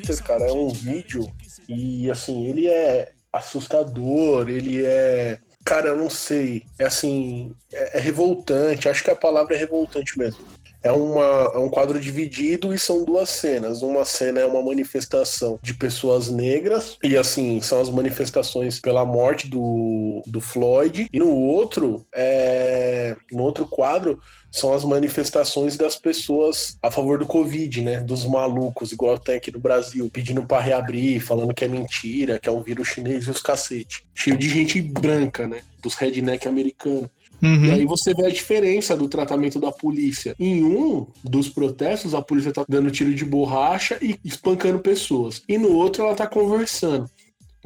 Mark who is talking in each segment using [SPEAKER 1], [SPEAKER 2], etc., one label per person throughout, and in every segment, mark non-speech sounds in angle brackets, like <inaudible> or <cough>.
[SPEAKER 1] Twitter, cara, é um vídeo e assim, ele é assustador, ele é. Cara, eu não sei. É assim. É, é revoltante. Acho que a palavra é revoltante mesmo. É, uma, é um quadro dividido e são duas cenas. Uma cena é uma manifestação de pessoas negras, e assim, são as manifestações pela morte do, do Floyd. E no outro, é, no outro quadro, são as manifestações das pessoas a favor do Covid, né? Dos malucos, igual tem aqui no Brasil, pedindo para reabrir, falando que é mentira, que é um vírus chinês e os cacete. Cheio de gente branca, né? Dos redneck americanos. Uhum. E aí você vê a diferença do tratamento da polícia. Em um dos protestos, a polícia tá dando tiro de borracha e espancando pessoas. E no outro, ela tá conversando.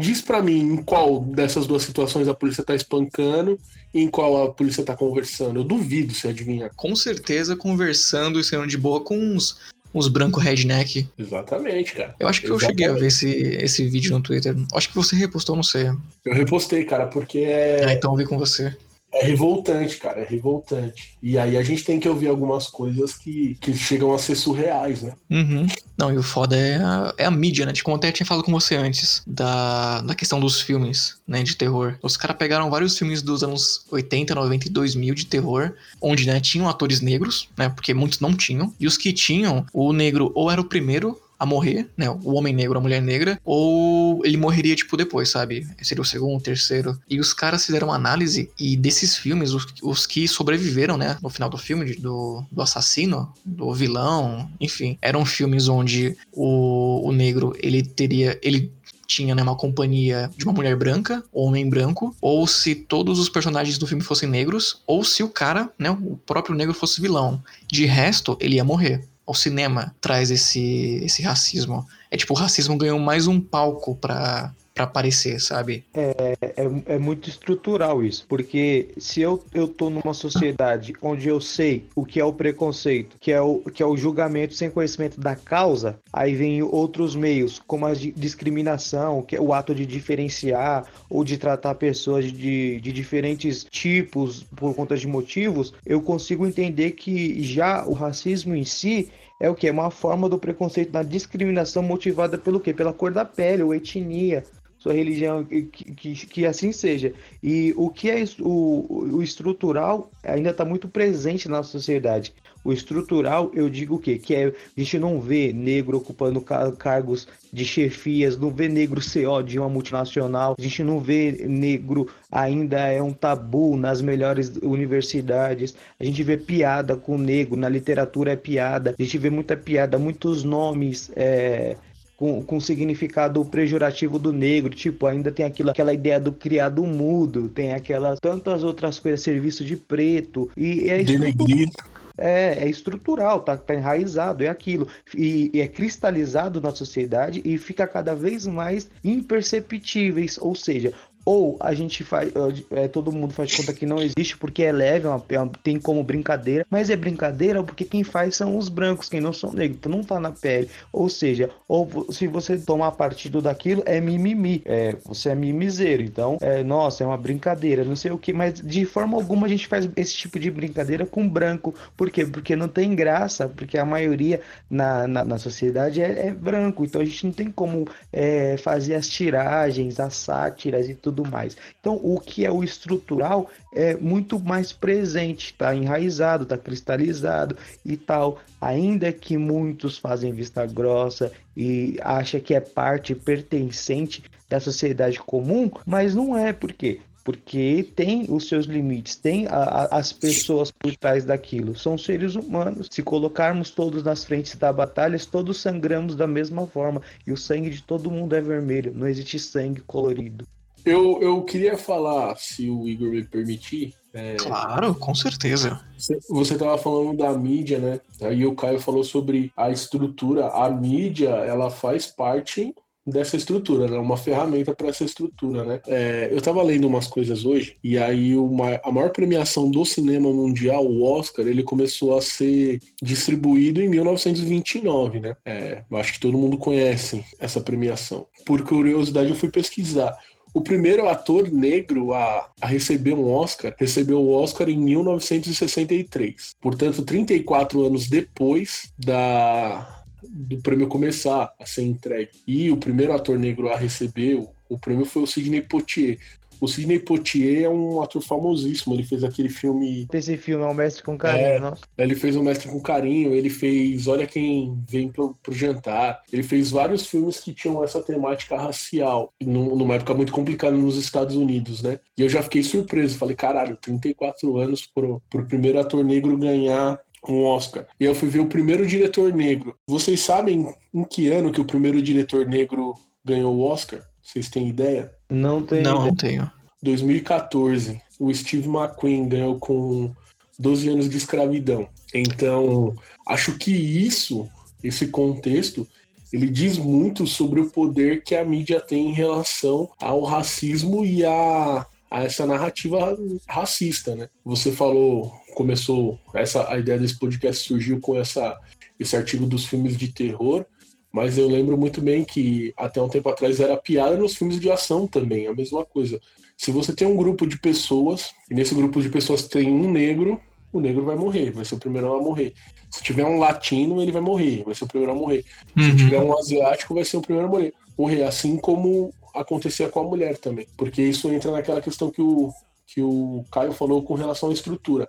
[SPEAKER 1] Diz para mim em qual dessas duas situações a polícia tá espancando e em qual a polícia tá conversando. Eu duvido se adivinhar.
[SPEAKER 2] Com certeza conversando e sendo de boa com uns, uns brancos redneck.
[SPEAKER 1] Exatamente, cara.
[SPEAKER 2] Eu acho que
[SPEAKER 1] Exatamente.
[SPEAKER 2] eu cheguei a ver esse, esse vídeo no Twitter. Acho que você repostou, não sei.
[SPEAKER 1] Eu repostei, cara, porque é.
[SPEAKER 2] Ah, então eu vi com você.
[SPEAKER 1] É revoltante, cara, é revoltante. E aí a gente tem que ouvir algumas coisas que, que chegam a ser surreais, né?
[SPEAKER 2] Uhum. Não, e o foda é a, é a mídia, né? De como até tinha falado com você antes, da, da questão dos filmes, né, de terror. Os caras pegaram vários filmes dos anos 80, 90 e 2000 de terror, onde, né, tinham atores negros, né, porque muitos não tinham. E os que tinham, o negro ou era o primeiro a morrer, né? O homem negro, a mulher negra, ou ele morreria, tipo, depois, sabe? Seria o segundo, o terceiro. E os caras fizeram uma análise e desses filmes, os, os que sobreviveram, né? No final do filme, do, do assassino, do vilão, enfim, eram filmes onde o, o negro, ele teria. Ele tinha né, uma companhia de uma mulher branca, homem branco, ou se todos os personagens do filme fossem negros, ou se o cara, né, o próprio negro fosse vilão. De resto, ele ia morrer o cinema traz esse, esse racismo. É tipo, o racismo ganhou mais um palco pra, pra aparecer, sabe?
[SPEAKER 3] É, é, é, muito estrutural isso, porque se eu, eu tô numa sociedade onde eu sei o que é o preconceito, que é o, que é o julgamento sem conhecimento da causa, aí vem outros meios, como a discriminação, que é o ato de diferenciar ou de tratar pessoas de, de diferentes tipos por conta de motivos, eu consigo entender que já o racismo em si é o que? É uma forma do preconceito da discriminação motivada pelo quê? Pela cor da pele ou etnia, sua religião, que, que, que assim seja. E o que é o, o estrutural ainda está muito presente na sociedade. O estrutural, eu digo o quê? Que é, a gente não vê negro ocupando car cargos de chefias, não vê negro CO de uma multinacional, a gente não vê negro ainda é um tabu nas melhores universidades, a gente vê piada com negro, na literatura é piada, a gente vê muita piada, muitos nomes é, com, com significado pejorativo do negro, tipo, ainda tem aquilo, aquela ideia do criado mudo, tem aquelas tantas outras coisas, serviço de preto, e é
[SPEAKER 1] Denegrito.
[SPEAKER 3] É, é estrutural, tá, tá enraizado, é aquilo. E, e, é cristalizado na sociedade e fica cada vez mais imperceptíveis. Ou seja, ou a gente faz, é, todo mundo faz conta que não existe porque é leve, é uma, é uma, tem como brincadeira, mas é brincadeira porque quem faz são os brancos, quem não são negros, então não tá na pele. Ou seja, ou se você tomar partido daquilo, é mimimi, é, você é mimizeiro, então, é, nossa, é uma brincadeira, não sei o que, mas de forma alguma a gente faz esse tipo de brincadeira com branco, por quê? Porque não tem graça, porque a maioria na, na, na sociedade é, é, branco, então a gente não tem como é, fazer as tiragens, as sátiras e tudo tudo mais. Então, o que é o estrutural é muito mais presente, está enraizado, está cristalizado e tal. Ainda que muitos fazem vista grossa e acha que é parte pertencente da sociedade comum, mas não é, por quê? porque tem os seus limites, tem a, a, as pessoas por trás daquilo, são seres humanos. Se colocarmos todos nas frentes da batalha, todos sangramos da mesma forma e o sangue de todo mundo é vermelho, não existe sangue colorido.
[SPEAKER 1] Eu, eu queria falar, se o Igor me permitir. É...
[SPEAKER 2] Claro, com certeza.
[SPEAKER 1] Você estava falando da mídia, né? Aí o Caio falou sobre a estrutura. A mídia, ela faz parte dessa estrutura, né? Uma ferramenta para essa estrutura, né? É, eu estava lendo umas coisas hoje e aí uma, a maior premiação do cinema mundial, o Oscar, ele começou a ser distribuído em 1929, né? É, acho que todo mundo conhece essa premiação. Por curiosidade, eu fui pesquisar O primeiro ator negro a, a receber um Oscar recebeu o Oscar em 1963. Portanto, 34 anos depois da do prêmio começar a ser entregue. E o primeiro ator negro a receber o, prêmio foi o Sidney Poitier. O Sidney Poitier é um ator famosíssimo. Ele fez aquele filme.
[SPEAKER 3] Esse filme é o Mestre com Carinho,
[SPEAKER 1] É.
[SPEAKER 3] nossa.
[SPEAKER 1] Ele fez o Mestre com Carinho. Ele fez Olha Quem Vem pro, pro Jantar. Ele fez vários filmes que tinham essa temática racial. num- Numa época muito complicada nos Estados Unidos, né? E eu já fiquei surpreso. Falei, caralho, 34 anos pro, pro primeiro ator negro ganhar um Oscar. E eu fui ver o primeiro diretor negro. Vocês sabem em que ano que o primeiro diretor negro ganhou o Oscar? Vocês têm ideia?
[SPEAKER 3] Não tem.
[SPEAKER 2] Não, não tenho.
[SPEAKER 1] 2014, o Steve McQueen ganhou com 12 anos de escravidão. Então, acho que isso, esse contexto, ele diz muito sobre o poder que a mídia tem em relação ao racismo e a, a essa narrativa racista, né? Você falou, começou essa a ideia desse podcast surgiu com essa esse artigo dos filmes de terror, mas eu lembro muito bem que até um tempo atrás era piada nos filmes de ação também, a mesma coisa. Se você tem um grupo de pessoas, e nesse grupo de pessoas tem um negro, o negro vai morrer, vai ser o primeiro a morrer. Se tiver um latino, ele vai morrer, vai ser o primeiro a morrer. Se
[SPEAKER 2] Uhum.
[SPEAKER 1] tiver um asiático, vai ser o primeiro a morrer. Morrer, assim como acontecia com a mulher também. Porque isso entra naquela questão que o, que o Caio falou com relação à estrutura.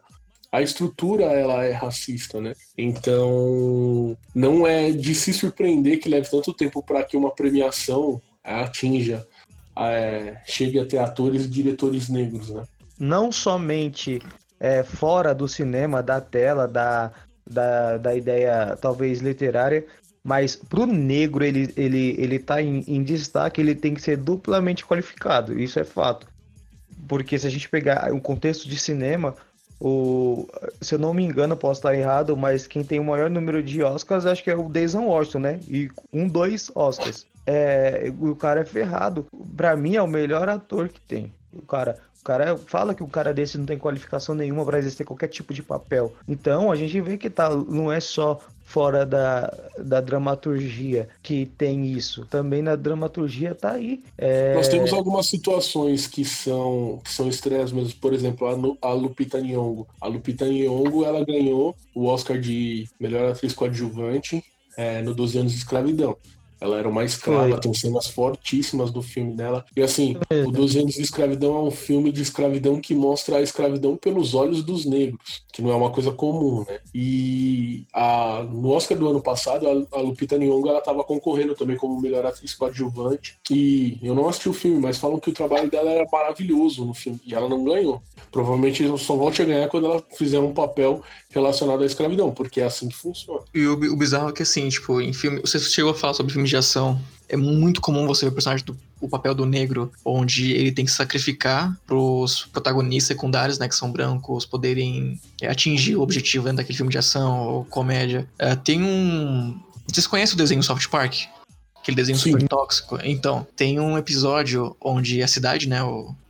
[SPEAKER 1] A estrutura, ela é racista, né? Então, não é de se surpreender que leve tanto tempo para que uma premiação atinja, é, chegue a ter atores e diretores negros, né?
[SPEAKER 3] não somente é, fora do cinema, da tela, da, da, da ideia talvez literária, mas pro negro ele, ele, ele tá em, em destaque, ele tem que ser duplamente qualificado, isso é fato. Porque se a gente pegar um contexto de cinema, o, se eu não me engano, posso estar errado, mas quem tem o maior número de Oscars acho que é o Denzel Washington, né? E um, dois Oscars. É, o cara é ferrado. Pra mim é o melhor ator que tem. O cara, o cara fala que o cara desse não tem qualificação nenhuma para exercer qualquer tipo de papel. Então a gente vê que tá, não é só fora da, da dramaturgia que tem isso. Também na dramaturgia tá aí. É,
[SPEAKER 1] Nós temos algumas situações que são, que são estreias mesmo. Por exemplo, a, a Lupita Nyong'o. A Lupita Nyong'o, ela ganhou o Oscar de melhor atriz coadjuvante é, no 12 anos de escravidão. Ela era uma escrava, tem cenas fortíssimas do filme dela. E assim, o 12 anos de escravidão é um filme de escravidão que mostra a escravidão pelos olhos dos negros, que não é uma coisa comum, né? E a, no Oscar do ano passado, a, a Lupita Nyong'o ela estava concorrendo também como melhor atriz coadjuvante. E eu não assisti o filme, mas falam que o trabalho dela era maravilhoso no filme e ela não ganhou. Provavelmente só volte a ganhar quando ela fizer um papel relacionado à escravidão, porque é assim que funciona.
[SPEAKER 2] E o, o bizarro é que, assim, tipo, em filme. Você chegou a falar sobre filmes de ação. É muito comum você ver o personagem do o papel do negro, onde ele tem que sacrificar pros protagonistas secundários, né, que são brancos, poderem é, atingir o objetivo dentro daquele filme de ação ou comédia. É, tem um. Vocês conhecem o desenho Soft Park? Aquele desenho
[SPEAKER 1] Sim.
[SPEAKER 2] super tóxico. Então, tem um episódio onde a cidade, né,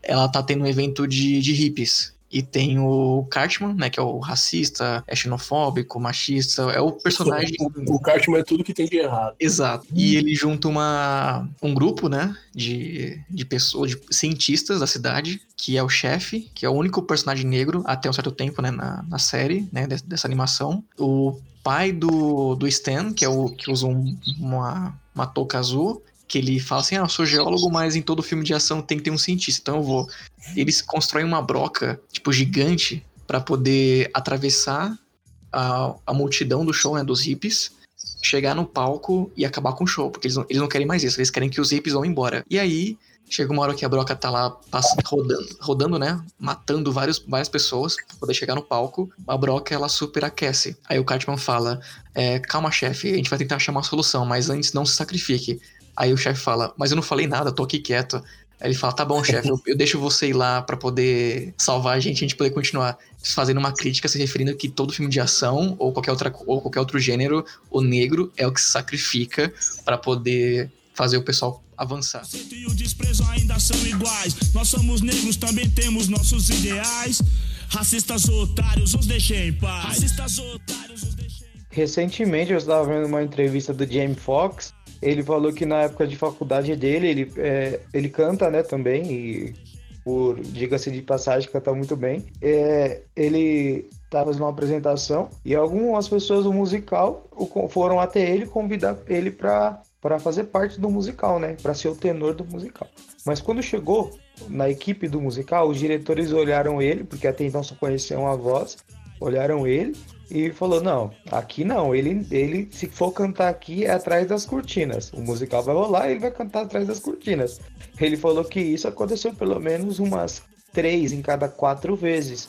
[SPEAKER 2] ela tá tendo um evento de, de hippies. E tem o Cartman, né, que é o racista, é xenofóbico, machista, é o personagem...
[SPEAKER 1] O, o Cartman é tudo que tem de errado.
[SPEAKER 2] Exato. E ele junta uma, um grupo, né, de, de pessoas, de cientistas da cidade, que é o chefe, que é o único personagem negro até um certo tempo, né, na, na série, né, des- dessa animação. O pai do, do Stan, que é o que usa um- uma, uma touca azul, que ele fala assim, ah, eu sou geólogo, mas em todo filme de ação tem que ter um cientista, então eu vou. Eles constroem uma broca, tipo, gigante, para poder atravessar a, a multidão do show, né, dos hippies, chegar no palco e acabar com o show, porque eles não, eles não querem mais isso, eles querem que os hippies vão embora. E aí, chega uma hora que a broca tá lá pass- rodando, rodando, né? Matando vários, várias pessoas pra poder chegar no palco. A broca, ela superaquece. Aí o Cartman fala, é, calma, chefe, a gente vai tentar achar uma solução, mas antes não se sacrifique. Aí o chefe fala, mas eu não falei nada, tô aqui quieto. Aí ele fala, tá bom, chefe, eu, eu deixo você ir lá pra poder salvar a gente, a gente poder continuar fazendo uma crítica se referindo que todo filme de ação ou qualquer, outra, ou qualquer outro gênero, o negro é o que se sacrifica pra poder fazer o pessoal avançar.
[SPEAKER 4] e o desprezo ainda são iguais. Nós somos negros, também temos nossos ideais. Racistas otários, os deixei em paz. Racistas otários, os deixei em paz.
[SPEAKER 3] Recentemente eu estava vendo uma entrevista do Jamie Foxx ele falou que na época de faculdade dele, ele, é, ele canta, né, também, e por, diga-se de passagem, canta muito bem. É, ele estava fazendo uma apresentação e algumas pessoas do musical foram até ele convidar ele para para fazer parte do musical, né? Para ser o tenor do musical. Mas quando chegou na equipe do musical, os diretores olharam ele, porque até então só conheciam a voz, olharam ele e falou: "Não, aqui não, ele ele se for cantar aqui é atrás das cortinas. O musical vai rolar, e ele vai cantar atrás das cortinas". Ele falou que isso aconteceu pelo menos umas três em cada quatro vezes.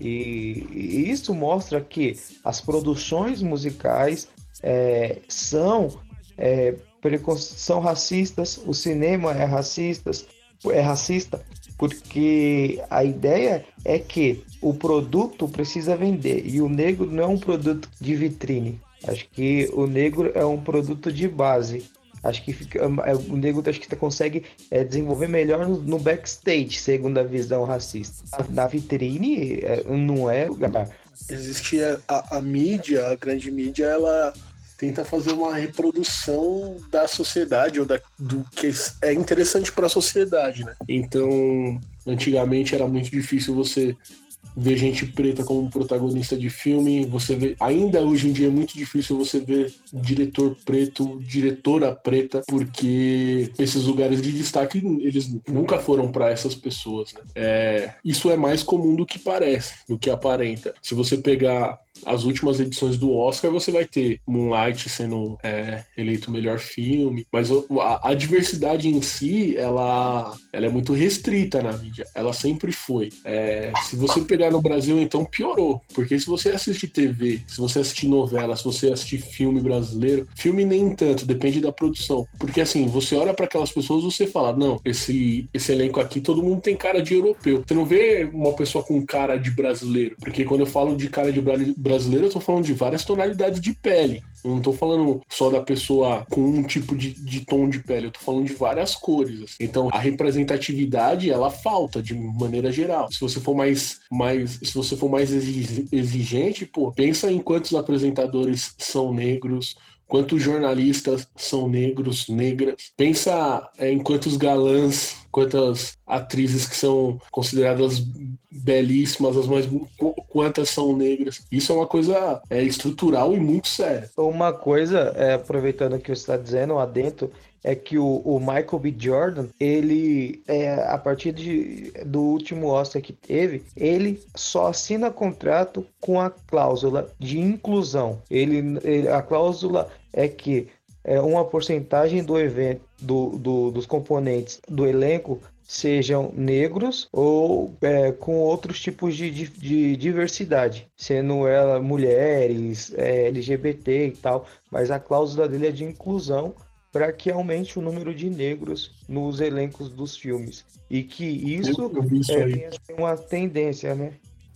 [SPEAKER 3] E, e isso mostra que as produções musicais é, são é, são racistas, o cinema é racista, é racista, porque a ideia é que o produto precisa vender e o negro não é um produto de vitrine. Acho que o negro é um produto de base. Acho que fica, é, o negro acho que consegue é, desenvolver melhor no, no, backstage, segundo a visão racista. Na vitrine é, não é.
[SPEAKER 1] Existe a, a, a mídia, a grande mídia, ela tenta fazer uma reprodução da sociedade ou da, do que é interessante para a sociedade, né? Então, antigamente era muito difícil você ver gente preta como protagonista de filme, você vê, ainda hoje em dia é muito difícil você ver diretor preto, diretora preta, porque esses lugares de destaque eles nunca foram para essas pessoas, né? É, isso é mais comum do que parece, do que aparenta. Se você pegar as últimas edições do Oscar, você vai ter Moonlight sendo é, eleito o melhor filme, mas a, a, diversidade em si, ela, ela é muito restrita na mídia. Ela sempre foi. É, se você pegar no Brasil, então piorou, porque se você assistir TV, se você assistir novela, se você assistir filme brasileiro, filme nem tanto, depende da produção. Porque assim, você olha para aquelas pessoas, você fala, não, esse, esse elenco aqui, todo mundo tem cara de europeu. Você não vê uma pessoa com cara de brasileiro, porque quando eu falo de cara de brasileiro, brasileiro, eu tô falando de várias tonalidades de pele. Eu não tô falando só da pessoa com um tipo de, de tom de pele, eu tô falando de várias cores. Assim. Então a representatividade ela falta de maneira geral. Se você for mais, mais se você for mais exigente, pô, pensa em quantos apresentadores são negros, quantos jornalistas são negros, negras. Pensa é, em quantos galãs, quantas atrizes que são consideradas belíssimas, as mais quantas são negras. Isso é uma coisa é, estrutural e muito séria.
[SPEAKER 3] Uma coisa, é, aproveitando o que você está dizendo, adentro, é que o, o, Michael B. Jordan, ele, é, a partir de, do último Oscar que teve, ele só assina contrato com a cláusula de inclusão. Ele, ele a cláusula é que é, uma porcentagem do evento, do, do, dos componentes do elenco sejam negros ou é, com outros tipos de, de, de, diversidade, sendo ela mulheres, é, LGBT e tal, mas a cláusula dele é de inclusão para que aumente o número de negros nos elencos dos filmes. E que isso é, uma tendência, né?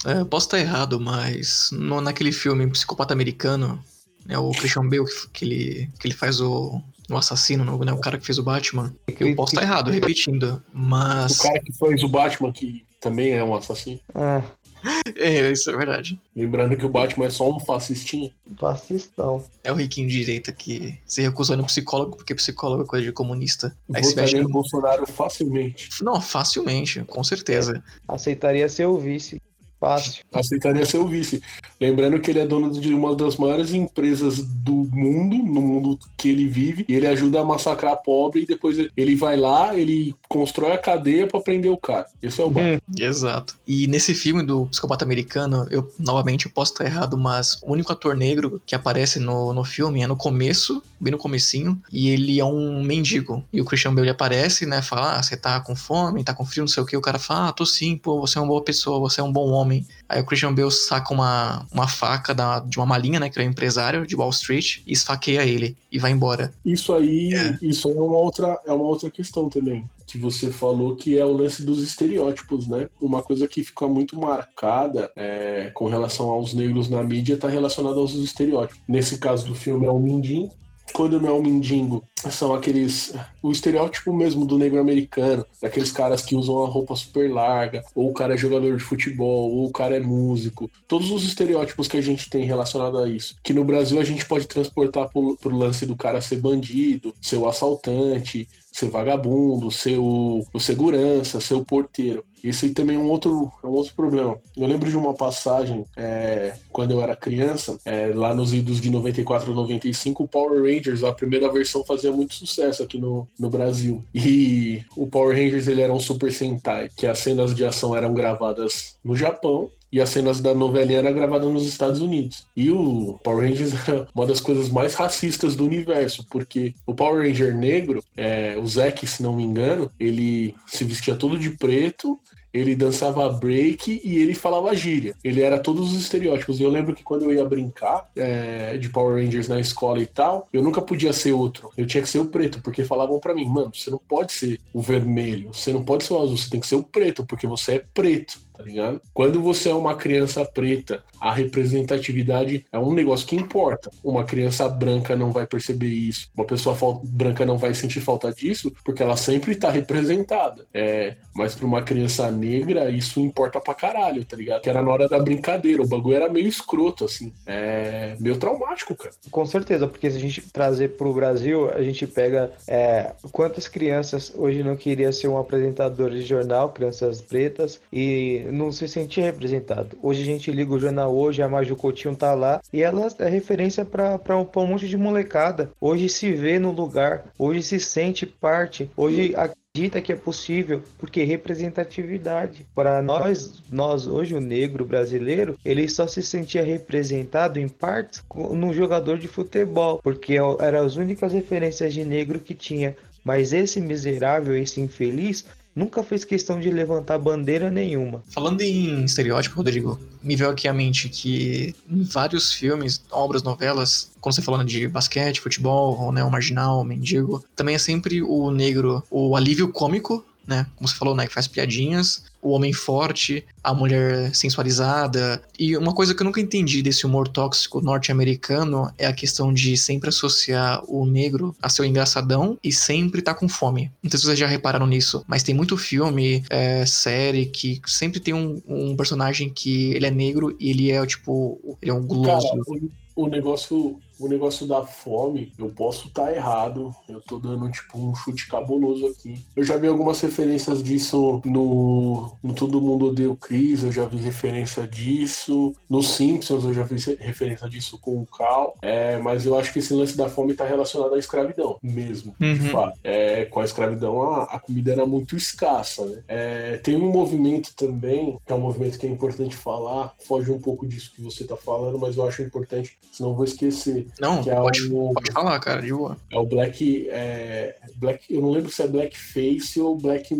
[SPEAKER 2] É, posso estar errado, mas no, naquele filme Psicopata Americano, né, o Christian Bale, que, ele, que ele faz o, o assassino, né, o cara que fez o Batman. Eu posso estar errado, repetindo, mas...
[SPEAKER 1] O cara que fez o Batman, que também é um assassino.
[SPEAKER 3] Ah, <laughs>
[SPEAKER 2] é, isso é verdade.
[SPEAKER 1] Lembrando que o Batman é só um fascistinho.
[SPEAKER 3] Fascistão.
[SPEAKER 2] É o riquinho de direita que se recusou no psicólogo porque psicólogo é coisa de comunista.
[SPEAKER 1] Aí Votaria no Bolsonaro facilmente.
[SPEAKER 2] Não, facilmente, com certeza.
[SPEAKER 3] Aceitaria ser o vice. Fácil.
[SPEAKER 1] Aceitaria ser o vice. Lembrando que ele é dono de uma das maiores empresas do mundo, no mundo que ele vive, e ele ajuda a massacrar pobre e depois ele vai lá, ele constrói a cadeia para prender o cara. Esse é o bom. Hum,
[SPEAKER 2] exato. E nesse filme do Psicopata Americano, eu novamente eu posso estar errado, mas o único ator negro que aparece no, no filme é no começo, bem no comecinho, e ele é um mendigo. E o Christian Bale aparece, né, fala, ah, você tá com fome, tá com frio, não sei o que, o cara fala, ah, tô sim, pô, você é uma boa pessoa, você é um bom homem. Aí o Christian Bale saca uma, uma faca da, de uma malinha, né, que é um empresário de Wall Street, e esfaqueia ele e vai embora.
[SPEAKER 1] Isso aí, é. isso é uma outra, é uma outra questão também que você falou que é o lance dos estereótipos, né? Uma coisa que fica muito marcada é, com relação aos negros na mídia está relacionada aos estereótipos. Nesse caso do filme é o Mindin, quando não é um mendigo, são aqueles. O estereótipo mesmo do negro americano, daqueles caras que usam a roupa super larga, ou o cara é jogador de futebol, ou o cara é músico. Todos os estereótipos que a gente tem relacionado a isso. Que no Brasil a gente pode transportar pro, pro lance do cara ser bandido, ser o assaltante, ser vagabundo, ser o, segurança, ser o porteiro. Isso aí também é um outro, é um outro problema. Eu lembro de uma passagem, é, quando eu era criança, é, lá nos idos de 94 95, o Power Rangers, a primeira versão, fazia muito sucesso aqui no, no Brasil. E o Power Rangers ele era um Super Sentai, que as cenas de ação eram gravadas no Japão e as cenas da novelinha eram gravadas nos Estados Unidos. E o Power Rangers <laughs> era uma das coisas mais racistas do universo, porque o Power Ranger negro, é, o Zack, se não me engano, ele se vestia todo de preto, ele dançava break e ele falava gíria. Ele era todos os estereótipos. E eu lembro que quando eu ia brincar é, de Power Rangers na escola e tal, eu nunca podia ser outro. Eu tinha que ser o preto, porque falavam para mim, mano, você não pode ser o vermelho, você não pode ser o azul, você tem que ser o preto, porque você é preto tá ligado? Quando você é uma criança preta, a representatividade é um negócio que importa. Uma criança branca não vai perceber isso, uma pessoa branca não vai sentir falta disso, porque ela sempre tá representada. É, mas para uma criança negra, isso importa pra caralho, tá ligado? Que era na hora da brincadeira, o bagulho era meio escroto, assim. É meio traumático, cara.
[SPEAKER 3] Com certeza, porque se a gente trazer pro Brasil, a gente pega é, quantas crianças hoje não queriam ser um apresentador de jornal, crianças pretas, e não se sentia representado. Hoje a gente liga o jornal hoje, a Maju Coutinho tá lá e ela é referência para um, um monte de molecada. Hoje se vê no lugar, hoje se sente parte, hoje acredita que é possível, porque representatividade. Para nós, nós hoje o negro brasileiro, ele só se sentia representado em partes no jogador de futebol, porque é eram as únicas referências de negro que tinha. Mas esse miserável, esse infeliz, nunca fez questão de levantar bandeira nenhuma.
[SPEAKER 2] Falando em estereótipo, Rodrigo, me veio aqui à mente que em vários filmes, obras, novelas, quando você falando de basquete, futebol, né, o marginal, o mendigo, também é sempre o negro, o alívio cômico né? Como você falou, né? Que faz piadinhas, o homem forte, a mulher sensualizada. E uma coisa que eu nunca entendi desse humor tóxico norte-americano é a questão de sempre associar o negro a seu engraçadão e sempre tá com fome. Não sei se vocês já repararam nisso, mas tem muito filme, é, série, que sempre tem um, um, personagem que ele é negro e ele é, tipo, ele é um guloso. Cara,
[SPEAKER 1] o, o negócio o negócio da fome, eu posso estar tá errado. Eu tô dando, tipo, um chute cabuloso aqui. Eu já vi algumas referências disso no, no Todo Mundo Odeia o Chris, eu já vi referência disso. No Simpsons, eu já vi referência disso com o Cal. É, mas eu acho que esse lance da fome tá relacionado à escravidão, mesmo, uhum. de fato. É, com a escravidão, a, a, comida era muito escassa, né? É, tem um movimento também, que é um movimento que é importante falar, foge um pouco disso que você tá falando, mas eu acho importante, senão eu vou esquecer
[SPEAKER 2] não, é pode, o, pode falar, cara, de boa.
[SPEAKER 1] É o Black, é, Black. Eu não lembro se é Blackface ou Black.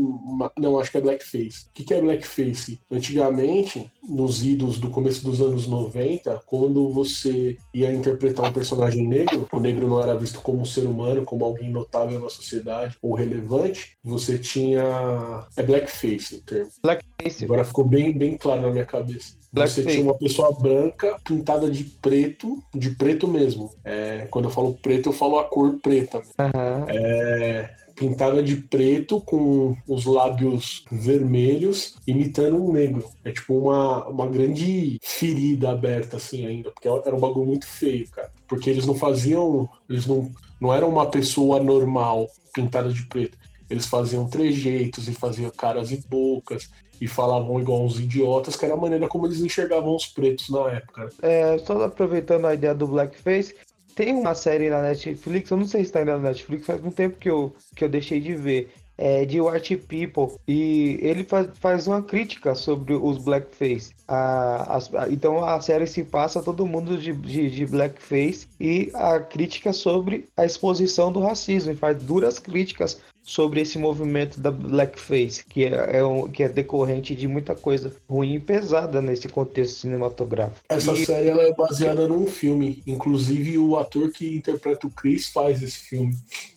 [SPEAKER 1] Não, acho que é Blackface. O que, que é Blackface? Antigamente, nos idos do começo dos anos 90, quando você ia interpretar um personagem negro, o negro não era visto como um ser humano, como alguém notável na sociedade ou relevante, você tinha. É Blackface o termo. Blackface. Agora ficou bem, bem claro na minha cabeça. Você tinha uma pessoa branca pintada de preto, de preto mesmo. É, quando eu falo preto, eu falo a cor preta. Uhum. É, pintada de preto com os lábios vermelhos, imitando um negro. É tipo uma, uma grande ferida aberta, assim, ainda, porque era um bagulho muito feio, cara. Porque eles não faziam. Eles não, não eram uma pessoa normal pintada de preto. Eles faziam trejeitos e faziam caras e bocas e falavam igual uns idiotas, que era a maneira como eles enxergavam os pretos na época.
[SPEAKER 3] É, só aproveitando a ideia do blackface, tem uma série na Netflix, eu não sei se está ainda na Netflix, faz um tempo que eu, que eu deixei de ver, é, de White People e ele faz, faz uma crítica sobre os blackface. A, a, então a série se passa todo mundo de, de, de, blackface e a crítica sobre a exposição do racismo e faz duras críticas sobre esse movimento da blackface, que é, é um, que é decorrente de muita coisa ruim e pesada nesse contexto cinematográfico.
[SPEAKER 1] Essa e... série ela é baseada num filme, inclusive o ator que interpreta o Chris faz esse filme.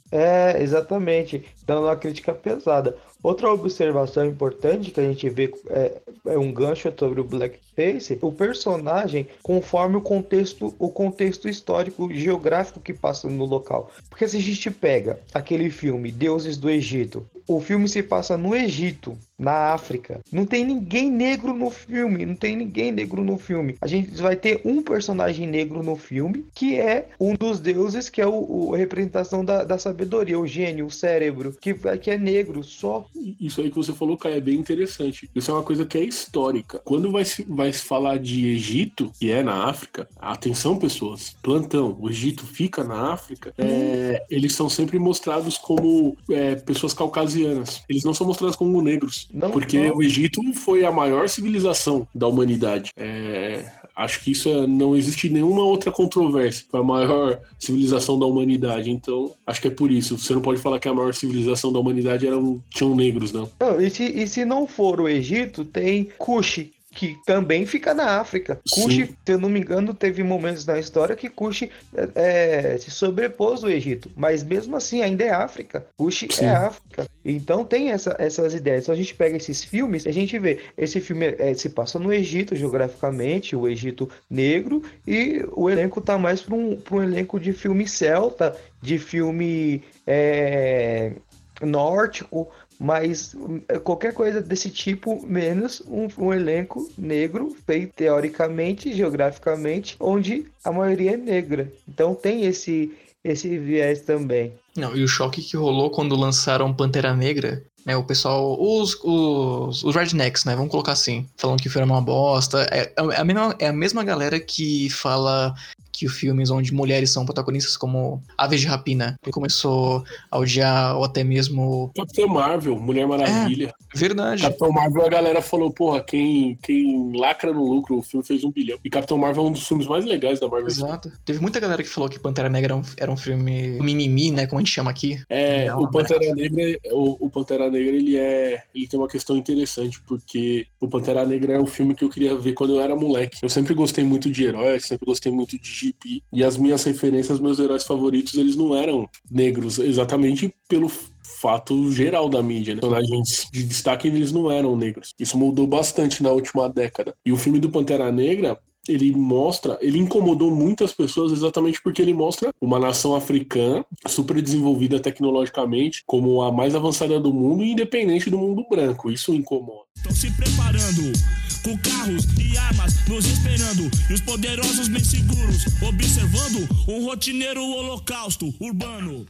[SPEAKER 3] É, exatamente. Dando uma crítica pesada. Outra observação importante que a gente vê é, é um gancho sobre o blackface, o personagem conforme o contexto, o contexto histórico geográfico que passa no local. Porque se a gente pega aquele filme Deuses do Egito, o filme se passa no Egito, na África. Não tem ninguém negro no filme, não tem ninguém negro no filme. A gente vai ter um personagem negro no filme, que é um dos deuses, que é o, o a representação da, da, sabedoria, o gênio, o cérebro, que, que é negro só.
[SPEAKER 1] Isso aí que você falou, Caio, é bem interessante. Isso é uma coisa que é histórica. Quando vai se, vai se falar de Egito, que é na África, atenção, pessoas, plantão, o Egito fica na África, é, eles são sempre mostrados como é, pessoas caucasianas. Eles não são mostrados como negros. Não, porque não. o Egito foi a maior civilização da humanidade. É, acho que isso é, não existe nenhuma outra controvérsia. Foi a maior civilização da humanidade. Então, acho que é por isso. Você não pode falar que a maior civilização da humanidade eram, tinham negros, não.
[SPEAKER 3] não e, se, e se não for o Egito, tem Cuxi, que também fica na África. Cush, se eu não me engano, teve momentos na história que Cush é, se sobrepôs ao Egito, mas mesmo assim ainda é África. Cush é África. Então tem essa, essas ideias. Então a gente pega esses filmes, a gente vê esse filme é, se passa no Egito geograficamente, o Egito negro, e o elenco tá mais para um, um elenco de filme celta, de filme é, nórdico, mas é, qualquer coisa desse tipo, menos um, um, elenco negro, feito teoricamente, geograficamente, onde a maioria é negra. Então tem esse, esse viés também.
[SPEAKER 2] Não, e o choque que rolou quando lançaram Pantera Negra, né, o pessoal, os, os, os rednecks, né, vamos colocar assim, falando que o é uma bosta, é, é, a mesma, é a mesma galera que fala que filmes onde mulheres são protagonistas como Aves de Rapina começou a odiar ou até mesmo
[SPEAKER 1] Capitão Marvel, Mulher Maravilha.
[SPEAKER 2] É, verdade.
[SPEAKER 1] Capitão Marvel a galera falou, porra, quem, quem lacra no lucro, o filme fez um bilhão. E Capitão Marvel é um dos filmes mais legais da Marvel.
[SPEAKER 2] Exato. Teve muita galera que falou que Pantera Negra era um, era um filme mimimi, né, como a gente chama aqui.
[SPEAKER 1] É, é o Pantera Negra, o, o Pantera Negra, ele é, ele tem uma questão interessante, porque o Pantera Negra é um filme que eu queria ver quando eu era moleque. Eu sempre gostei muito de heróis, sempre gostei muito de GP. E as minhas referências, meus heróis favoritos, eles não eram negros, exatamente pelo fato geral da mídia, né? Personagens de destaque eles não eram negros. Isso mudou bastante na última década. E o filme do Pantera Negra, ele mostra, ele incomodou muitas pessoas exatamente porque ele mostra uma nação africana super desenvolvida tecnologicamente, como a mais avançada do mundo independente do mundo branco. Isso incomoda.
[SPEAKER 4] Estão se preparando com carros e armas nos esperando e os poderosos bem seguros observando um rotineiro holocausto urbano.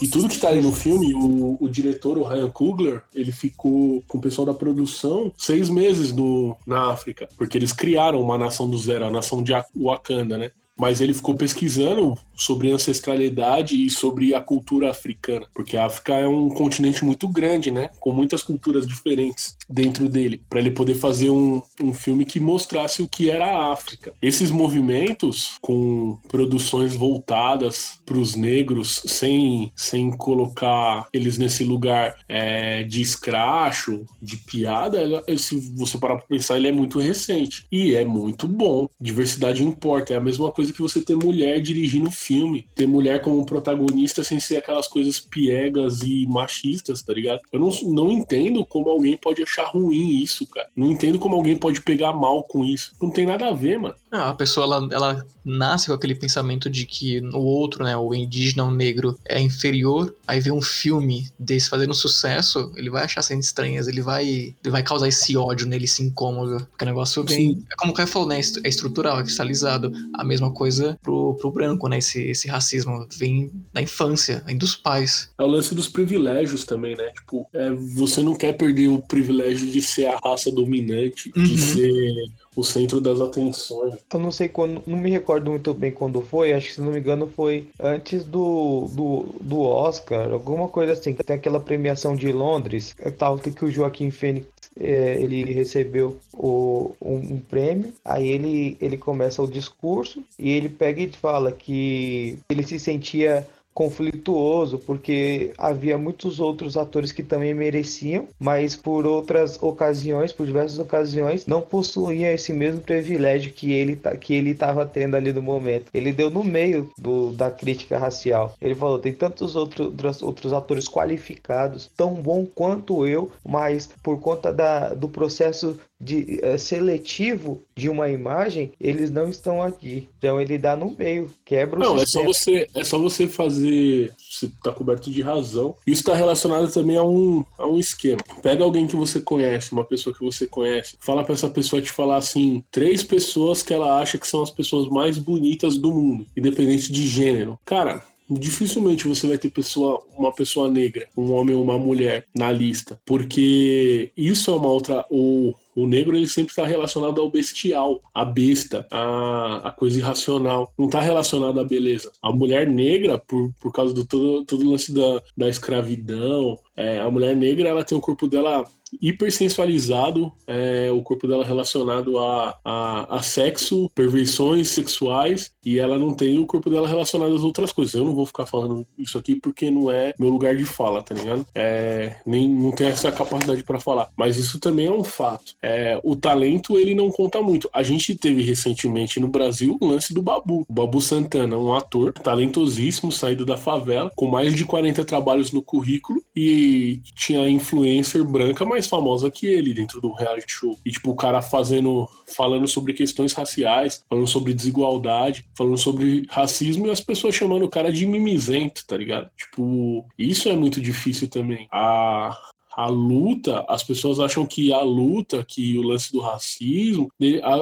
[SPEAKER 1] E tudo que tá aí no filme, o, o, diretor, o Ryan Coogler, ele ficou com o pessoal da produção seis meses no, na África, porque eles criaram uma nação do zero, a nação de Wakanda, né? Mas ele ficou pesquisando sobre ancestralidade e sobre a cultura africana, porque a África é um continente muito grande, né, com muitas culturas diferentes dentro dele, para ele poder fazer um, um filme que mostrasse o que era a África. Esses movimentos com produções voltadas para os negros, sem, sem colocar eles nesse lugar é, de escracho, de piada, se você parar para pensar, ele é muito recente e é muito bom. Diversidade importa, é a mesma coisa que você ter mulher dirigindo filme, ter mulher como protagonista sem ser aquelas coisas piegas e machistas, tá ligado? Eu não, não entendo como alguém pode achar ruim isso, cara. Não entendo como alguém pode pegar mal com isso. Não tem nada a ver, mano.
[SPEAKER 2] Não, a pessoa, ela, ela nasce com aquele pensamento de que o outro, né, o indígena, o negro, é inferior, aí vê um filme desse fazendo sucesso, ele vai achar cenas estranhas, ele vai, ele vai causar esse ódio nele, esse incômodo. Porque o negócio vem, é como o Caio falou, né, é estrutural, é cristalizado. A mesma coisa pro, pro branco, né, esse, esse racismo vem da infância, vem dos pais.
[SPEAKER 1] É o lance dos privilégios também, né, tipo, é, você não quer perder o privilégio de ser a raça dominante, uhum. de ser o centro das atenções.
[SPEAKER 3] Eu não sei quando, não me recordo muito bem quando foi, acho que se não me engano foi antes do, do, do Oscar, alguma coisa assim, tem aquela premiação de Londres, é tal que o Joaquim Fênix é, ele recebeu o, um, um, prêmio, aí ele, ele começa o discurso e ele pega e fala que ele se sentia conflituoso, porque havia muitos outros atores que também mereciam, mas por outras ocasiões, por diversas ocasiões, não possuíam esse mesmo privilégio que ele que ele estava tendo ali no momento. Ele deu no meio do, da crítica racial. Ele falou: tem tantos outros, outros atores qualificados, tão bom quanto eu, mas por conta da, do processo de, uh, seletivo de uma imagem, eles não estão aqui. Então ele dá no meio, quebra o
[SPEAKER 1] Não, é só você, é só você fazer, você tá coberto de razão. Isso está relacionado também a um, a um esquema. Pega alguém que você conhece, uma pessoa que você conhece, fala para essa pessoa te falar assim, três pessoas que ela acha que são as pessoas mais bonitas do mundo, independente de gênero. Cara, dificilmente você vai ter pessoa, uma pessoa negra, um homem ou uma mulher na lista, porque isso é uma outra ou o negro ele sempre está relacionado ao bestial, à besta, à, à coisa irracional. Não está relacionado à beleza. A mulher negra, por, por causa do todo, todo o lance da, da escravidão, é, a mulher negra ela tem o corpo dela hipersensualizado, é, o corpo dela relacionado a, a, a, sexo, perversões sexuais, e ela não tem o corpo dela relacionado às outras coisas. Eu não vou ficar falando isso aqui porque não é meu lugar de fala, tá ligado? É, nem não tenho essa capacidade para falar. Mas isso também é um fato. É, o talento, ele não conta muito. A gente teve recentemente no Brasil o lance do Babu. O Babu Santana, um ator talentosíssimo, saído da favela, com mais de 40 trabalhos no currículo, e tinha influencer branca, mas mais famosa que ele dentro do reality show. E, tipo, o cara fazendo, falando sobre questões raciais, falando sobre desigualdade, falando sobre racismo e as pessoas chamando o cara de mimizento, tá ligado? Tipo, isso é muito difícil também. A, a luta, as pessoas acham que a luta, que o lance do racismo,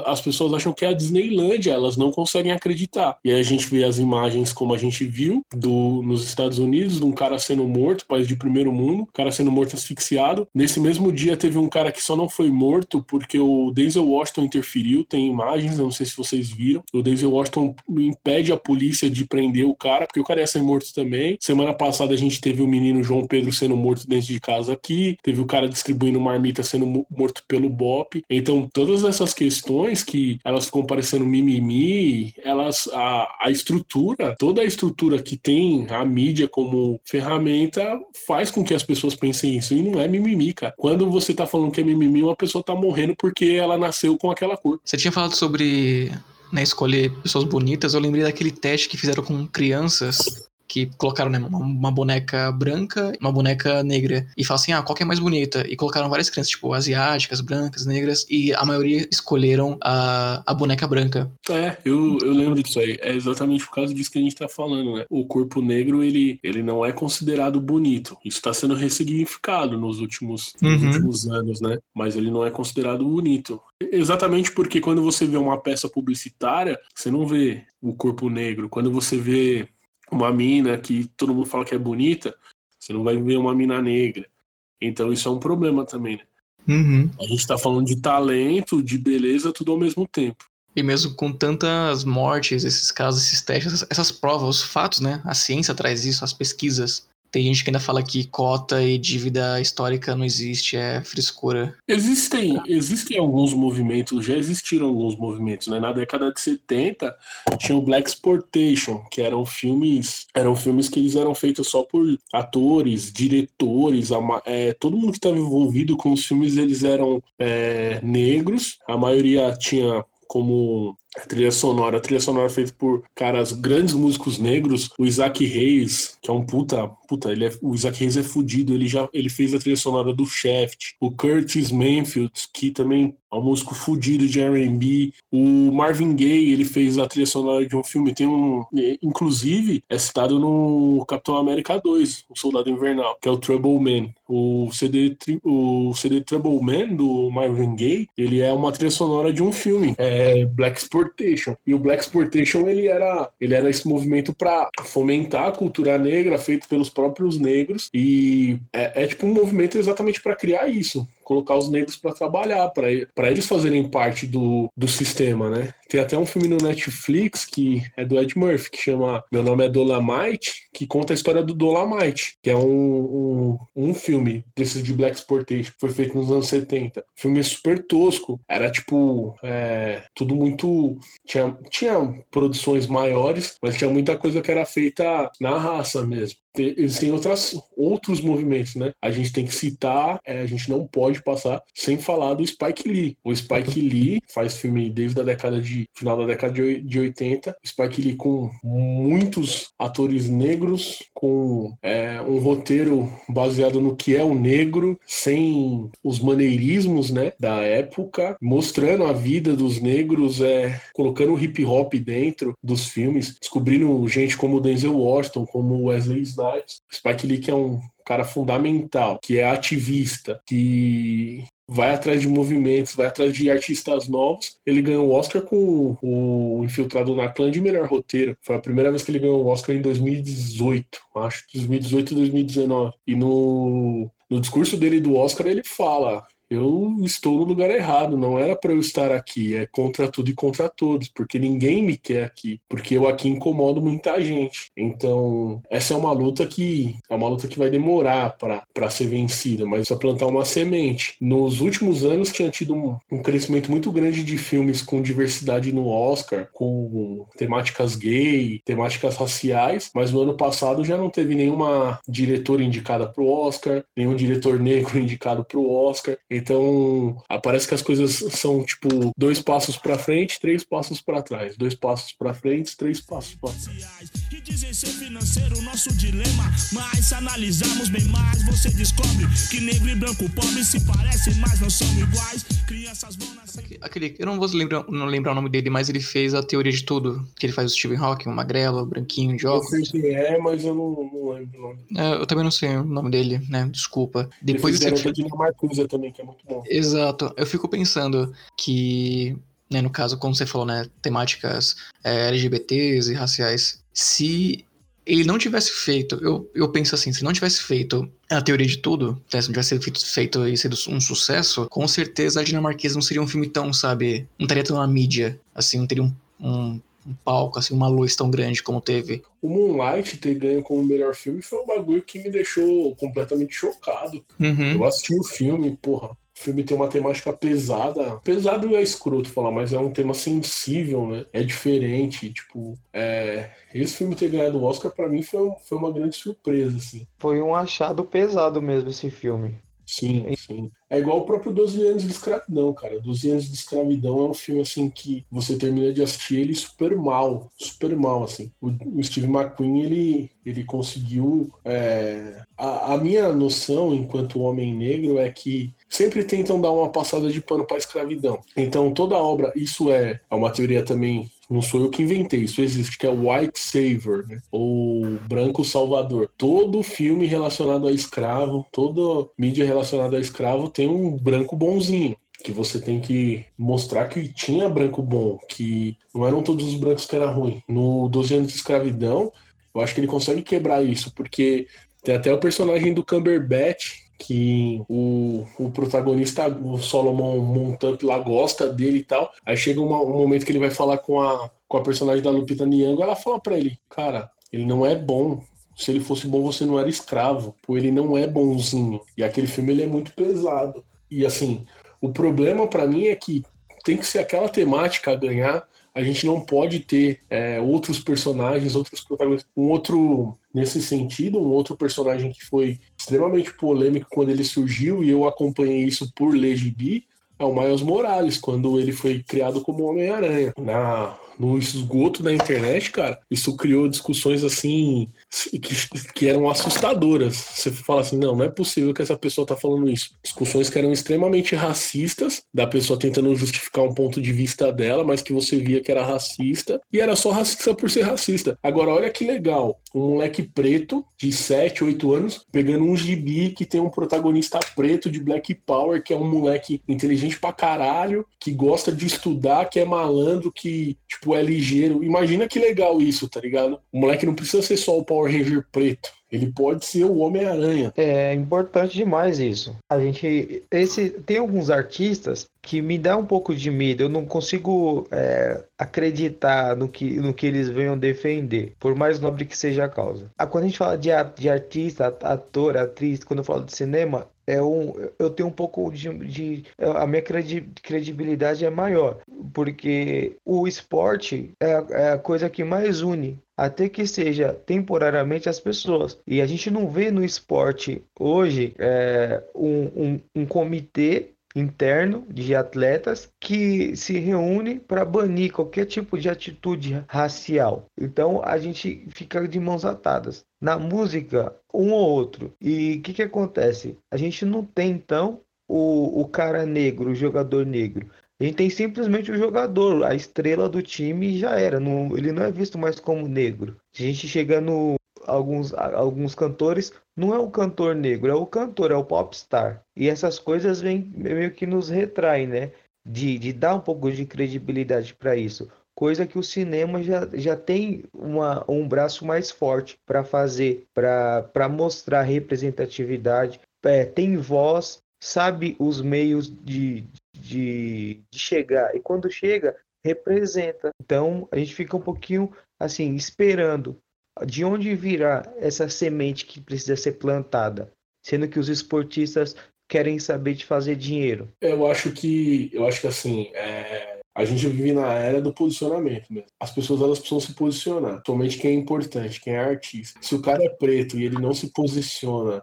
[SPEAKER 1] as pessoas acham que é a Disneylândia, elas não conseguem acreditar. E aí a gente vê as imagens como a gente viu do, nos Estados Unidos, de um cara sendo morto, país de primeiro mundo, cara sendo morto asfixiado. Nesse mesmo dia teve um cara que só não foi morto porque o Denzel Washington interferiu, tem imagens, não sei se vocês viram. O Denzel Washington impede a polícia de prender o cara, porque o cara ia ser morto também. Semana passada a gente teve o menino João Pedro sendo morto dentro de casa aqui teve o cara distribuindo marmita sendo morto pelo BOP. Então, todas essas questões que elas ficam parecendo mimimi, elas, a, a estrutura, toda a estrutura que tem a mídia como ferramenta faz com que as pessoas pensem isso. E não é mimimi, cara. Quando você tá falando que é mimimi, uma pessoa tá morrendo porque ela nasceu com aquela cor.
[SPEAKER 2] Você tinha falado sobre né, escolher pessoas bonitas, eu lembrei daquele teste que fizeram com crianças que colocaram né, uma, uma, boneca branca uma boneca negra. E falaram assim, ah, qual que é mais bonita? E colocaram várias crianças, tipo, asiáticas, brancas, negras, e a maioria escolheram a, a boneca branca.
[SPEAKER 1] É, eu, eu lembro disso aí. É exatamente por causa disso que a gente tá falando, né? O corpo negro, ele, ele não é considerado bonito. Isso está sendo ressignificado nos últimos, uhum. nos últimos anos, né? Mas ele não é considerado bonito. Exatamente porque quando você vê uma peça publicitária, você não vê o corpo negro. Quando você vê uma mina que todo mundo fala que é bonita, você não vai ver uma mina negra. Então isso é um problema também, né?
[SPEAKER 2] Uhum.
[SPEAKER 1] A gente tá falando de talento, de beleza, tudo ao mesmo tempo.
[SPEAKER 2] E mesmo com tantas mortes, esses casos, esses testes, essas provas, os fatos, né? A ciência traz isso, as pesquisas. Tem gente que ainda fala que cota e dívida histórica não existe, é frescura.
[SPEAKER 1] Existem, existem alguns movimentos, já existiram alguns movimentos, né? Na década de 70 tinha o Black Exploitation, que eram filmes, eram filmes que eles eram feitos só por atores, diretores, é, todo mundo que estava envolvido com os filmes eles eram é, negros, a maioria tinha como a trilha sonora, a trilha sonora feita por caras, grandes músicos negros, o Isaac Reis, que é um puta, puta, ele é, o Isaac Reis é fudido, ele já, ele fez a trilha sonora do Shaft, o Curtis Manfield, que também é um músico fudido de R&B, o Marvin Gaye, ele fez a trilha sonora de um filme, tem um, inclusive, é citado no Capitão América 2, o Soldado Invernal, que é o Trouble Man, o CD, o CD Trouble Man, do Marvin Gaye, ele é uma trilha sonora de um filme, é Black Sport Exploitation. E o Black Exploitation ele era, ele era esse movimento para fomentar a cultura negra feito pelos próprios negros e é, é tipo um movimento exatamente para criar isso, colocar os negros para trabalhar, para eles fazerem parte do, do sistema, né? Tem até um filme no Netflix que é do Ed Murphy, que chama Meu Nome é Dolomite, que conta a história do Dolomite, que é um, um, um filme desses de Black Exploitation, que foi feito nos anos 70. Filme super tosco. Era tipo, é, tudo muito. Tinha, tinha produções maiores, mas tinha muita coisa que era feita na raça mesmo eles têm outras, outros movimentos, né? A gente tem que citar, é, a gente não pode passar sem falar do Spike Lee. O Spike Lee faz filme desde a década de final da década de, de 80. Spike Lee com muitos atores negros, com é, um roteiro baseado no que é o negro, sem os maneirismos, né, da época, mostrando a vida dos negros, é, colocando o hip hop dentro dos filmes, descobrindo gente como Denzel Washington, como Wesley Snipes Spike Lee que é um cara fundamental, que é ativista, que vai atrás de movimentos, vai atrás de artistas novos. Ele ganhou o Oscar com o Infiltrado na Clã de melhor roteiro. Foi a primeira vez que ele ganhou o Oscar em 2018, acho, 2018 e 2019. E no, no discurso dele do Oscar ele fala: eu estou no lugar errado, não era para eu estar aqui, é contra tudo e contra todos, porque ninguém me quer aqui, porque eu aqui incomodo muita gente. Então, essa é uma luta que é uma luta que vai demorar para ser vencida, mas só plantar uma semente. Nos últimos anos tinha tido um, um crescimento muito grande de filmes com diversidade no Oscar, com temáticas gay, temáticas raciais, mas no ano passado já não teve nenhuma diretora indicada para o Oscar, nenhum diretor negro <laughs> indicado para o Oscar. Então, parece que as coisas são tipo dois passos para frente, três passos para trás, dois passos para frente, três passos para trás. E dizem ser financeiro nosso dilema, mas se analisarmos bem mais, você descobre que negro e branco pobre se parecem, mas não são iguais. Crianças vão nascer.
[SPEAKER 2] Aquele, eu não vou lembrar, não lembrar o nome dele, mas ele fez a teoria de tudo, que ele faz o Stephen Hawking, o magrelo, o branquinho de óculos.
[SPEAKER 1] Eu sei quem é, mas eu não, não lembro o nome.
[SPEAKER 2] É, eu também não sei o nome dele, né? Desculpa.
[SPEAKER 1] Depois ele fez desse... Dinamarquesa também, que é muito bom.
[SPEAKER 2] Exato. Eu fico pensando que, né, no caso, como você falou, né, temáticas é, LGBTs e raciais, se ele não tivesse feito, eu, eu penso assim, se não tivesse feito a teoria de tudo, né, se não tivesse feito, feito e sido um sucesso, com certeza a Dinamarquesa não seria um filme tão, sabe, não estaria tão na mídia, assim, não teria um, um um palco, assim, uma luz tão grande como teve.
[SPEAKER 1] O Moonlight ter ganho como melhor filme foi um bagulho que me deixou completamente chocado.
[SPEAKER 2] Uhum.
[SPEAKER 1] Eu assisti o filme, porra, o filme tem uma temática pesada. Pesado é escroto falar, mas é um tema sensível, né? É diferente. Tipo, é... esse filme ter ganhado o Oscar, para mim, foi, foi uma grande surpresa, assim.
[SPEAKER 3] Foi um achado pesado mesmo esse filme.
[SPEAKER 1] Sim, sim. É igual o próprio 12 anos de escravidão, cara. 12 anos de escravidão é um filme assim que você termina de assistir ele super mal, super mal, assim. O, Steve McQueen, ele, ele conseguiu. É... A, a, minha noção enquanto homem negro é que sempre tentam dar uma passada de pano para escravidão. Então toda obra, isso é, é uma teoria também não sou eu que inventei, isso existe, que é o White Savior, né? ou Branco Salvador. Todo filme relacionado a escravo, toda mídia relacionada a escravo tem um branco bonzinho que você tem que mostrar que tinha branco bom, que não eram todos os brancos que era ruim. No 12 anos de escravidão, eu acho que ele consegue quebrar isso, porque tem até o personagem do Cumberbatch que o, o protagonista, o Solomon Montamp lá gosta dele e tal. Aí chega uma, um momento que ele vai falar com a, com a personagem da Lupita Nyong'o, ela fala para ele, cara, ele não é bom. Se ele fosse bom, você não era escravo. Pô, ele não é bonzinho. E aquele filme ele é muito pesado. E assim, o problema para mim é que tem que ser aquela temática a ganhar a gente não pode ter é, outros personagens, outros protagonistas. Um outro, nesse sentido, um outro personagem que foi extremamente polêmico quando ele surgiu, e eu acompanhei isso por Legibi, é o Miles Morales, quando ele foi criado como Homem-Aranha. Na no esgoto da internet, cara, isso criou discussões assim que, que eram assustadoras. Você fala assim, não, não é possível que essa pessoa tá falando isso. Discussões que eram extremamente racistas, da pessoa tentando justificar um ponto de vista dela, mas que você via que era racista, e era só racista por ser racista. Agora, olha que legal, um moleque preto de 7, 8 anos, pegando um gibi que tem um protagonista preto de Black Power, que é um moleque inteligente pra caralho, que gosta de estudar, que é malandro, que, tipo, é ligeiro. Imagina que legal isso, tá ligado? O moleque não precisa ser só o Power Ranger preto. Ele pode ser o Homem-Aranha.
[SPEAKER 3] É importante demais isso. A gente. Esse, tem alguns artistas que me dá um pouco de medo. Eu não consigo é, acreditar no que, no que eles venham defender, por mais nobre que seja a causa. Ah, quando a gente fala de, de artista, ator, atriz, quando eu falo de cinema, é um, eu tenho um pouco de, de, a minha credibilidade é maior porque o esporte é a, é a coisa que mais une até que seja temporariamente as pessoas. E a gente não vê no esporte hoje é, um, um, um comitê interno de atletas que se reúne para banir qualquer tipo de atitude racial. Então a gente fica de mãos atadas. Na música, um ou outro. E o que, que acontece? A gente não tem então o, o cara negro, o jogador negro. A gente tem simplesmente o jogador, a estrela do time já era. Não, ele não é visto mais como negro. A gente chega no alguns, alguns cantores, não é o cantor negro, é o cantor, é o popstar. E essas coisas vêm meio que nos retraem, né? De, de dar um pouco de credibilidade para isso. Coisa que o cinema já, já tem uma, um braço mais forte para fazer, para mostrar representatividade, é, tem voz, sabe os meios de, de, de chegar. E quando chega, representa. Então a gente fica um pouquinho assim, esperando de onde virá essa semente que precisa ser plantada, sendo que os esportistas querem saber de fazer dinheiro.
[SPEAKER 1] Eu acho que, eu acho que assim, é, a gente vive na era do posicionamento mesmo. As pessoas elas precisam se posicionar. Somente quem é importante, quem é artista. Se o cara é preto e ele não se posiciona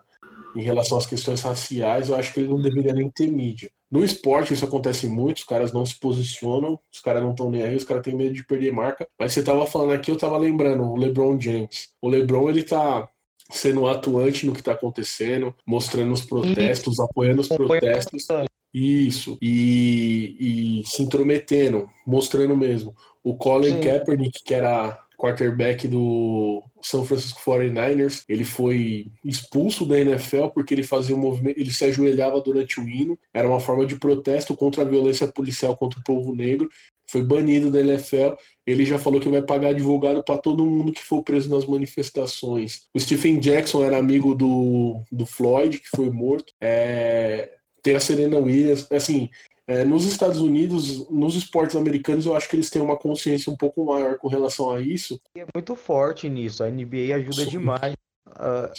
[SPEAKER 1] em relação às questões raciais, eu acho que ele não deveria nem ter mídia. No esporte isso acontece muito, os caras não se posicionam, os caras não estão nem aí, os caras têm medo de perder marca. Mas você tava falando aqui, eu tava lembrando, o LeBron James. O LeBron, ele tá sendo atuante no que tá acontecendo, mostrando os protestos, Isso. apoiando os protestos. Isso, e, e, se intrometendo, mostrando mesmo. O Colin Sim. Kaepernick, que era quarterback do São Francisco 49ers, ele foi expulso da NFL porque ele fazia um movimento, ele se ajoelhava durante o hino, era uma forma de protesto contra a violência policial contra o povo negro, foi banido da NFL. Ele já falou que vai pagar advogado para todo mundo que for preso nas manifestações. O Stephen Jackson era amigo do, do Floyd, que foi morto. É, tem a Serena Williams. Assim, é, nos Estados Unidos, nos esportes americanos, eu acho que eles têm uma consciência um pouco maior com relação a isso.
[SPEAKER 3] É muito forte nisso. A NBA ajuda Sim. demais. Uh,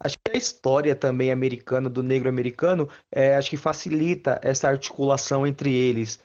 [SPEAKER 3] acho que a história também americana do negro americano é, acho que facilita essa articulação entre eles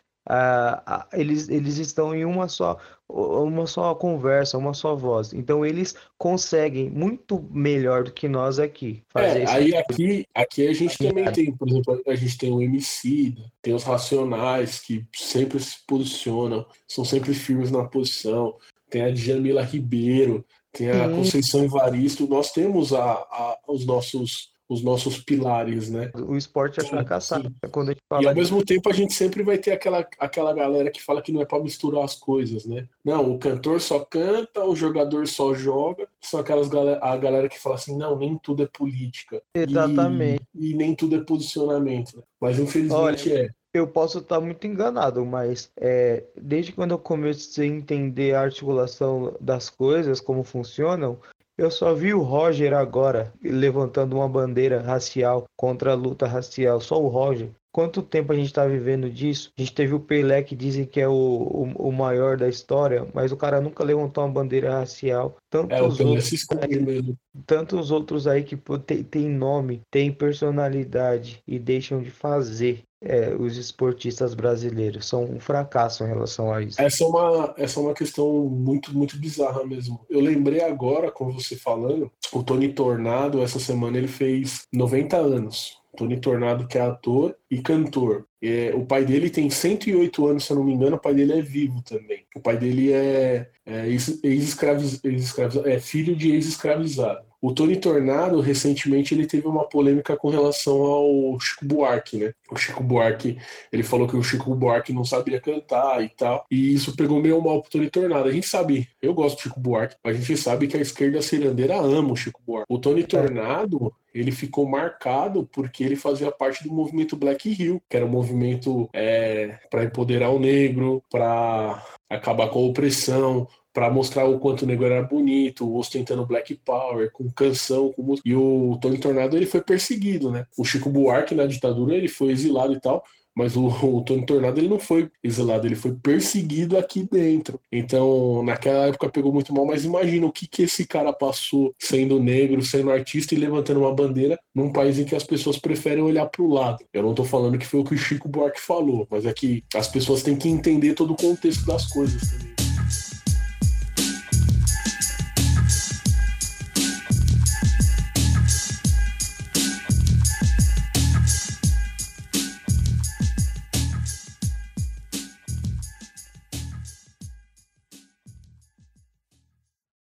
[SPEAKER 3] eles, eles estão em uma só, uma só conversa, uma só voz. Então eles conseguem muito melhor do que nós aqui.
[SPEAKER 1] Fazer é, aí aqui, aqui a gente também tem, por exemplo, a gente tem o MC, tem os racionais que sempre se posicionam, são sempre firmes na posição. Tem a Djamila Ribeiro, tem a Conceição Evaristo. Nós temos a, a, os nossos os nossos pilares, né?
[SPEAKER 3] O esporte é fracassado. É quando a gente fala
[SPEAKER 1] e ao mesmo tempo a gente sempre vai ter aquela, aquela galera que fala que não é para misturar as coisas, né? Não, o cantor só canta, o jogador só joga. São aquelas galera, a galera que fala assim, não, nem tudo é política.
[SPEAKER 3] Exatamente.
[SPEAKER 1] E, e nem tudo é posicionamento. Né? Mas infelizmente Olha, é.
[SPEAKER 3] Eu posso estar muito enganado, mas é, desde quando eu comecei a entender a articulação das coisas, como funcionam, eu só vi o Roger agora levantando uma bandeira racial contra a luta racial, só o Roger. Quanto tempo a gente está vivendo disso? A gente teve o Pelé que dizem que é o, o, o, maior da história, mas o cara nunca levantou uma bandeira racial. Tantos é, outros aí. Tantos outros aí que tem, tem nome, tem personalidade e deixam de fazer é, os esportistas brasileiros são um fracasso em relação a isso.
[SPEAKER 1] Essa é uma, essa é uma questão muito, muito bizarra mesmo. Eu lembrei agora, com você falando, o Tony Tornado, essa semana, ele fez 90 anos. Tony Tornado, que é ator e cantor. É, o pai dele tem 108 anos, se eu não me engano, o pai dele é vivo também. O pai dele é, é ex-escravizado, ex é filho de ex-escravizado. O Tony Tornado, recentemente, ele teve uma polêmica com relação ao Chico Buarque, né? O Chico Buarque, ele falou que o Chico Buarque não sabia cantar e tal. E isso pegou meio mal pro Tony Tornado. A gente sabe, eu gosto do Chico Buarque, mas a gente sabe que a esquerda cirandeira ama o Chico Buarque. O Tony Tornado, ele ficou marcado porque ele fazia parte do movimento Black Hill, que era um movimento é, para empoderar o negro, para acabar com a opressão, para mostrar o quanto o negro era bonito, ostentando Black Power, com canção, com música. E o Tony Tornado ele foi perseguido, né? O Chico Buarque na ditadura ele foi exilado e tal, mas o, o Tony Tornado ele não foi exilado, ele foi perseguido aqui dentro. Então, naquela época pegou muito mal, mas imagina o que, que esse cara passou sendo negro, sendo artista e levantando uma bandeira num país em que as pessoas preferem olhar para o lado. Eu não estou falando que foi o que o Chico Buarque falou, mas é que as pessoas têm que entender todo o contexto das coisas também.